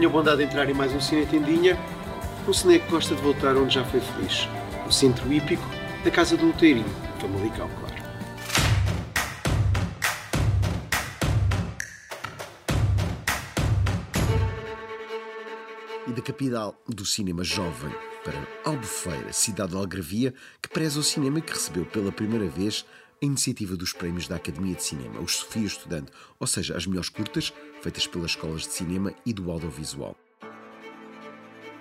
tenho a bondade de entrar em mais um Cine Tendinha, um cine que gosta de voltar onde já foi feliz. O centro hípico da Casa do Luteirinho, Famalicão, claro. E da capital do cinema jovem para Albufeira, cidade de Algravia, que preza o cinema que recebeu pela primeira vez a iniciativa dos prémios da Academia de Cinema, os Sofia Estudante, ou seja, as melhores curtas feitas pelas escolas de cinema e do audiovisual.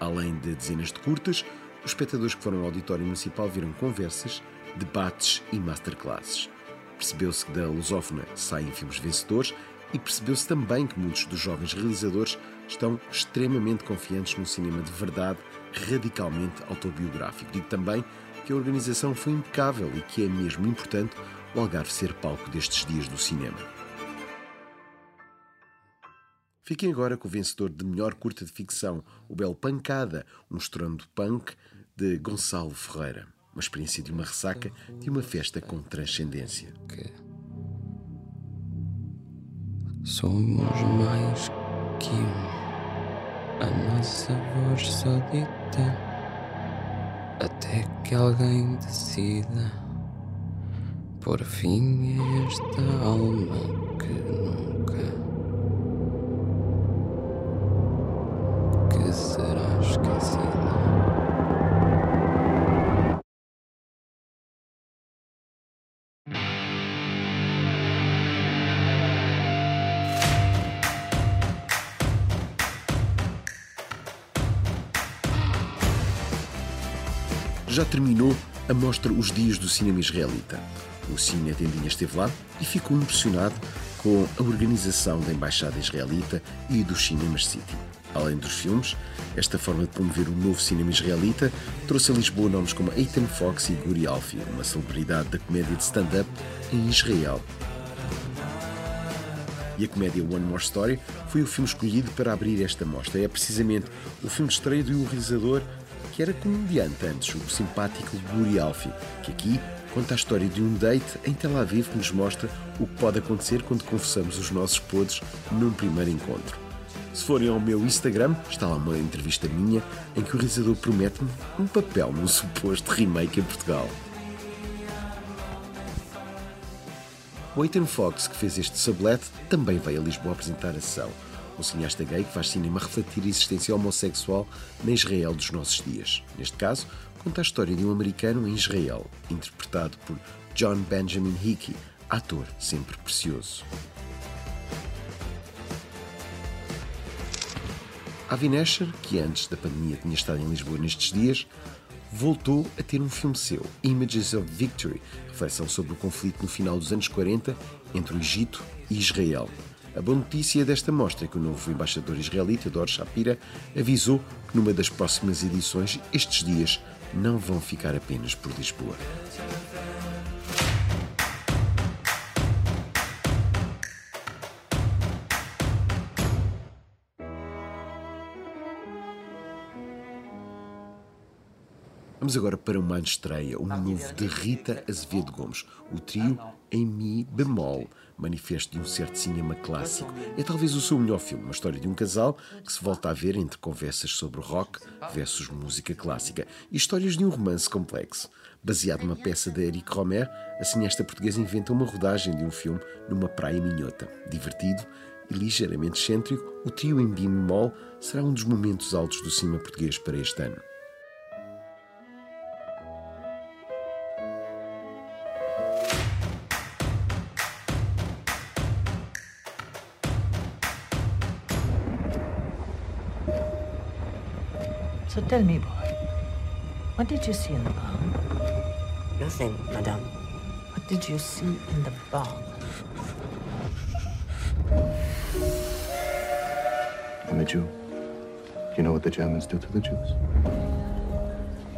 Além de dezenas de curtas, os espectadores que foram ao auditório municipal viram conversas, debates e masterclasses. Percebeu-se que da lusófona saem filmes vencedores e percebeu-se também que muitos dos jovens realizadores estão extremamente confiantes no cinema de verdade, radicalmente autobiográfico. Digo também que a organização foi impecável e que é mesmo importante o Algarve ser palco destes dias do cinema. Fiquem agora com o vencedor de melhor curta de ficção, o Belo Pancada, um estrondo punk de Gonçalo Ferreira. Uma experiência de uma ressaca de uma festa com transcendência. Somos mais que um, a nossa voz só dita até que alguém decida por fim esta alma já terminou a mostra Os Dias do Cinema Israelita. O Cine Tendinha esteve lá e ficou impressionado com a organização da Embaixada Israelita e dos Cinemas City. Além dos filmes, esta forma de promover o novo cinema israelita trouxe a Lisboa nomes como Ethan Fox e Guri Alfie, uma celebridade da comédia de stand-up em Israel. E a comédia One More Story foi o filme escolhido para abrir esta mostra. É precisamente o filme de estreia do realizador que era comediante antes, o simpático Guri Alfie, que aqui conta a história de um date em Tel Aviv que nos mostra o que pode acontecer quando confessamos os nossos podres num primeiro encontro. Se forem ao meu Instagram, está lá uma entrevista minha em que o realizador promete-me um papel num suposto remake em Portugal. O Ethan Fox, que fez este sublet, também veio a Lisboa apresentar a ação um cineasta gay que faz cinema refletir a existência homossexual na Israel dos nossos dias. Neste caso, conta a história de um americano em Israel, interpretado por John Benjamin Hickey, ator sempre precioso. Avi Nesher, que antes da pandemia tinha estado em Lisboa nestes dias, voltou a ter um filme seu, Images of Victory, reflexão sobre o conflito no final dos anos 40 entre o Egito e Israel. A boa notícia desta mostra é que o novo embaixador israelita, Dor Shapira, avisou que numa das próximas edições, estes dias não vão ficar apenas por Lisboa. Vamos agora para uma estreia, um novo de Rita Azevedo Gomes, o trio em Mi bemol, manifesto de um certo cinema clássico. É talvez o seu melhor filme, uma história de um casal que se volta a ver entre conversas sobre rock versus música clássica e histórias de um romance complexo. Baseado numa peça de Eric Romer, a cineasta portuguesa inventa uma rodagem de um filme numa praia minhota. Divertido e ligeiramente excêntrico, o trio em Mi bemol será um dos momentos altos do cinema português para este ano. So tell me, boy, what did you see in the barn? Nothing, madame. What did you see in the barn? I'm a Jew. You know what the Germans do to the Jews?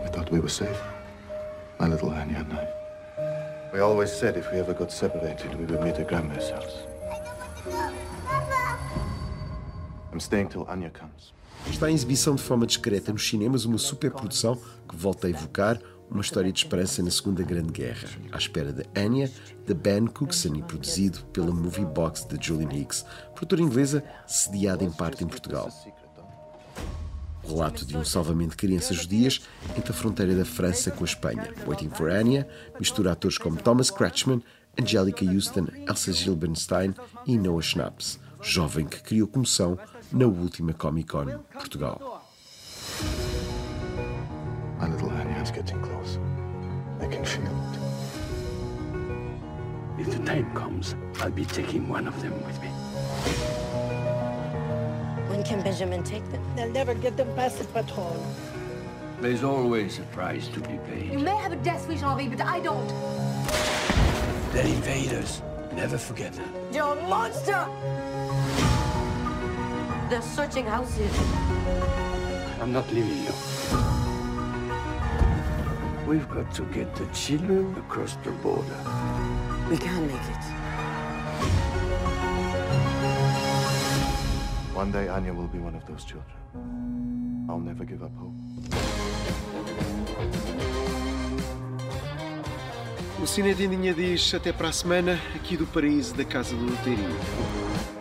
We thought we were safe. My little Anya and I. We always said if we ever got separated, we would meet at Grandma's house. I'm staying till Anya comes. Está em exibição de forma discreta nos cinemas uma superprodução que volta a evocar uma história de esperança na Segunda Grande Guerra, à espera de Anya, de Ben Cookson e produzido pela Movie Box de Julian Hicks, produtora inglesa sediada em parte em Portugal. relato de um salvamento de crianças judias entre a fronteira da França com a Espanha. Waiting for Anya mistura atores como Thomas Kretschmann, Angelica Houston, Elsa Gilbernstein e Noah Schnaps, jovem que criou comoção na última Comic Con Portugal. My little Anya's getting close. I can feel it. If the time comes, I'll be taking one of them with me. When can Benjamin take them? They'll never get them past the patrol. There's always a price to be paid. You may have a death wish, Henri, but I don't. They're invaders. Never forget that. You're a monster! They're searching houses. I'm not leaving you. We've got to get the children across the border. We can make it. One day Anya will be one of those children. I'll never give up hope. O Cine Tendinha diz até para a semana, aqui do Paraíso da Casa do Loteria.